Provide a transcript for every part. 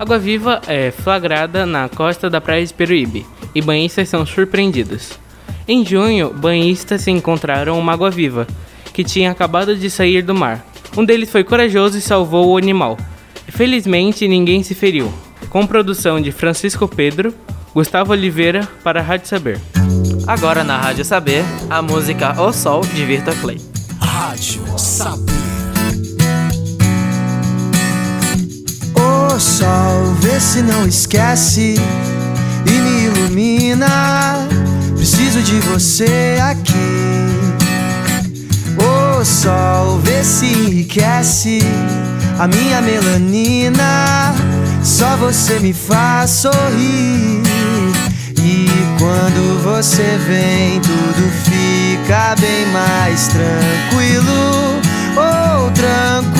Água Viva é flagrada na costa da praia de Peruíbe e banhistas são surpreendidos. Em junho, banhistas encontraram uma água-viva que tinha acabado de sair do mar. Um deles foi corajoso e salvou o animal. Felizmente, ninguém se feriu. Com produção de Francisco Pedro, Gustavo Oliveira para a Rádio Saber. Agora na Rádio Saber, a música O Sol de Virtua Clay. Rádio Saber. O sol, vê se não esquece e me ilumina. Preciso de você aqui. O sol, vê se enriquece a minha melanina. Só você me faz sorrir. E quando você vem, tudo fica bem mais tranquilo. Oh, tranquilo.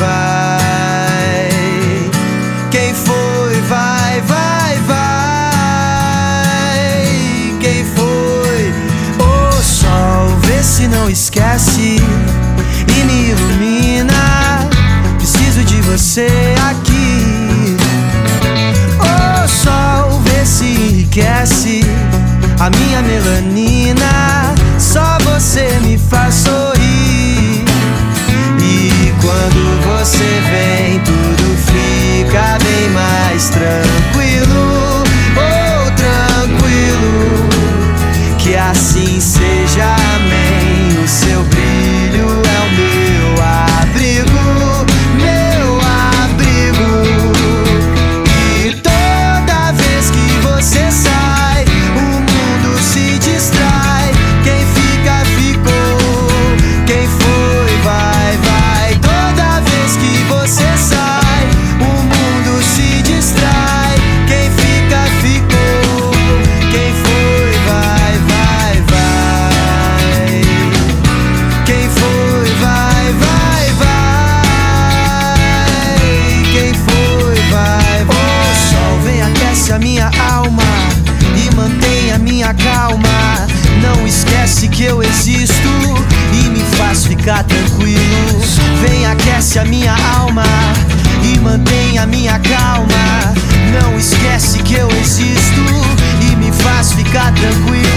Vai. Quem foi, vai, vai, vai. Quem foi? O sol, vê se não esquece e me ilumina. Preciso de você aqui. O sol, vê se enriquece a minha melanina. Só você me faz sorrir. Você vem, faz ficar tranquilo.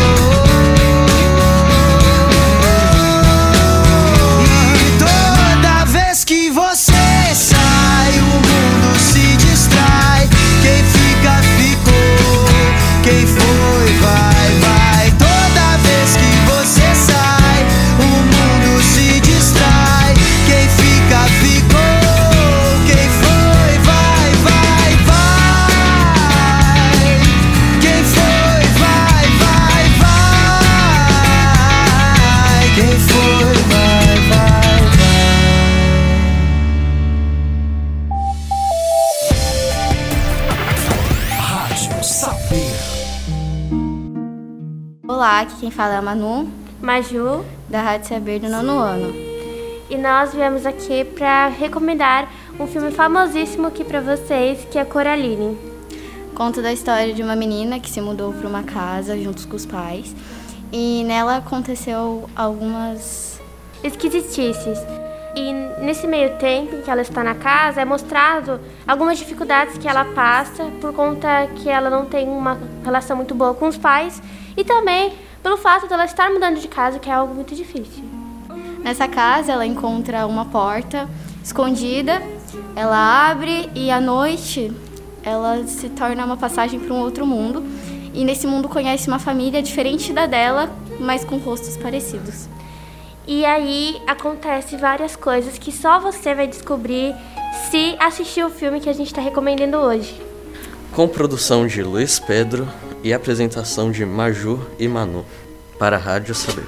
Olá, aqui quem fala é a Manu, Maju, da Rádio Saber do nono ano. e nós viemos aqui para recomendar um filme famosíssimo aqui para vocês, que é Coraline. Conto da história de uma menina que se mudou para uma casa juntos com os pais e nela aconteceu algumas. Esquisitices. E nesse meio tempo em que ela está na casa, é mostrado algumas dificuldades que ela passa por conta que ela não tem uma relação muito boa com os pais e também pelo fato dela estar mudando de casa, que é algo muito difícil. Nessa casa ela encontra uma porta escondida, ela abre e à noite ela se torna uma passagem para um outro mundo e nesse mundo conhece uma família diferente da dela, mas com rostos parecidos. E aí acontece várias coisas que só você vai descobrir se assistir o filme que a gente está recomendando hoje. Com produção de Luiz Pedro e apresentação de Maju e Manu. Para a Rádio Saber.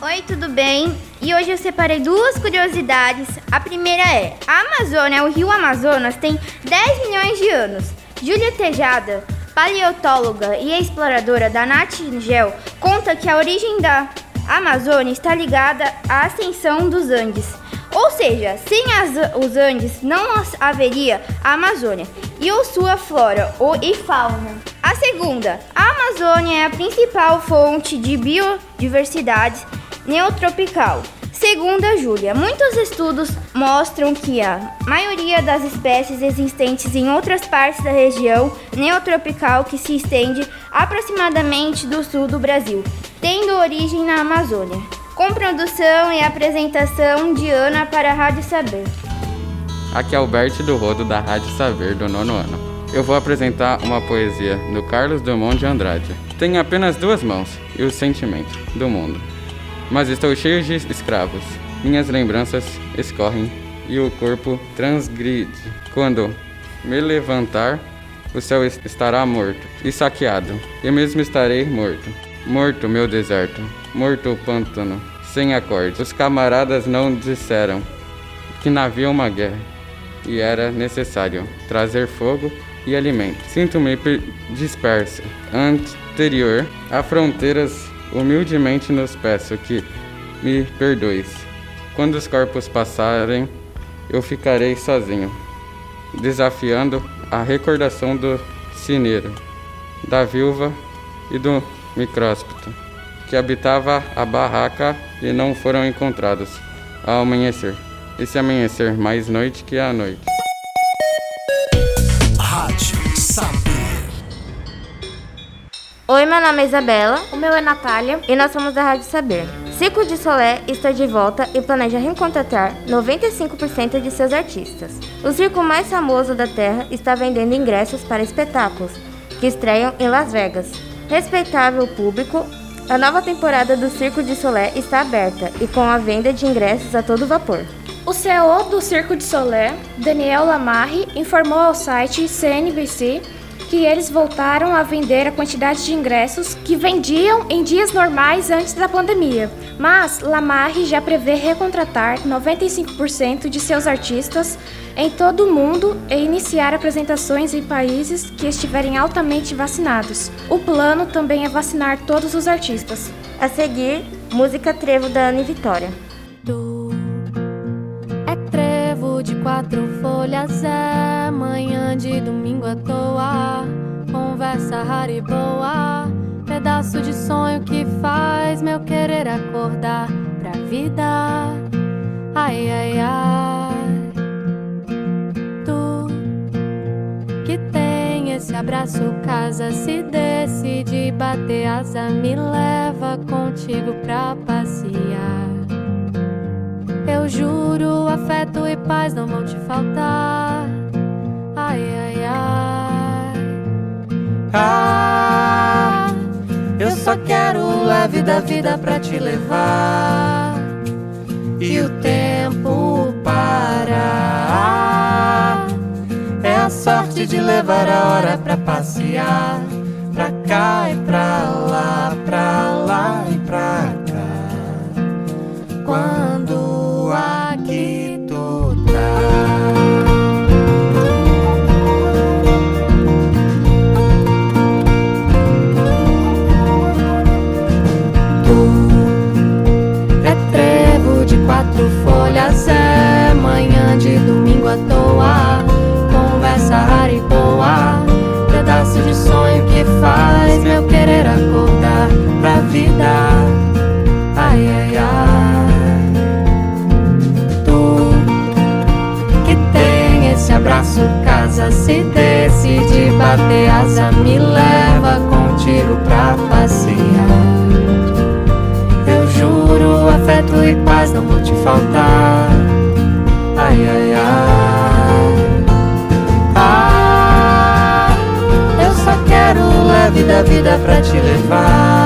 Oi, tudo bem? e hoje eu separei duas curiosidades. A primeira é: a Amazônia, o rio Amazonas, tem 10 milhões de anos. Júlia Tejada, paleontóloga e exploradora da Natingel, conta que a origem da Amazônia está ligada à ascensão dos Andes. Ou seja, sem as, os Andes não haveria a Amazônia e ou sua flora ou, e fauna. A segunda, a Amazônia é a principal fonte de biodiversidade neotropical. Segundo a Júlia, muitos estudos mostram que a maioria das espécies existentes em outras partes da região neotropical que se estende aproximadamente do sul do Brasil, tendo origem na Amazônia. Com produção e apresentação de Ana para a Rádio Saber. Aqui é Alberto do Rodo da Rádio Saber do nono ano. Eu vou apresentar uma poesia do Carlos Drummond de Andrade. Tenho apenas duas mãos e o sentimento do mundo mas estou cheio de escravos. Minhas lembranças escorrem e o corpo transgride. Quando me levantar, o céu estará morto e saqueado. Eu mesmo estarei morto. Morto, meu deserto. Morto o pântano, sem acorde. Os camaradas não disseram que havia uma guerra e era necessário trazer fogo e alimento. Sinto-me disperso. Anterior a fronteiras Humildemente nos peço que me perdoes. Quando os corpos passarem, eu ficarei sozinho, desafiando a recordação do cineiro, da viúva e do micróspito, que habitava a barraca e não foram encontrados ao amanhecer. Esse amanhecer mais noite que a noite. Oi, meu nome é Isabela. O meu é Natália. E nós somos da Rádio Saber. Circo de Solé está de volta e planeja recontratar 95% de seus artistas. O circo mais famoso da Terra está vendendo ingressos para espetáculos que estreiam em Las Vegas. Respeitável público, a nova temporada do Circo de Solé está aberta e com a venda de ingressos a todo vapor. O CEO do Circo de Solé, Daniel Lamarre, informou ao site CNBC que eles voltaram a vender a quantidade de ingressos que vendiam em dias normais antes da pandemia. Mas Lamarre já prevê recontratar 95% de seus artistas em todo o mundo e iniciar apresentações em países que estiverem altamente vacinados. O plano também é vacinar todos os artistas. A seguir, música Trevo da Ana Vitória. Quatro folhas, é manhã de domingo à toa conversa rara e boa. Pedaço de sonho que faz meu querer acordar pra vida. Ai, ai, ai. Tu que tem esse abraço, casa, se decide bater asa, me leva contigo pra passear. Eu juro, afeto e paz não vão te faltar. Ai, ai, ai. Eu só quero leve da vida pra te levar e o tempo parar. É a sorte de levar a hora pra passear, pra cá e pra lá, folhas é manhã de domingo à toa, conversa rara e boa, pedaço de sonho que faz meu querer acordar pra vida. Ai ai ai, tu que tem esse abraço, casa se decide e paz não vão te faltar. Ai, ai, ai. Ah, eu só quero leve da vida pra te levar.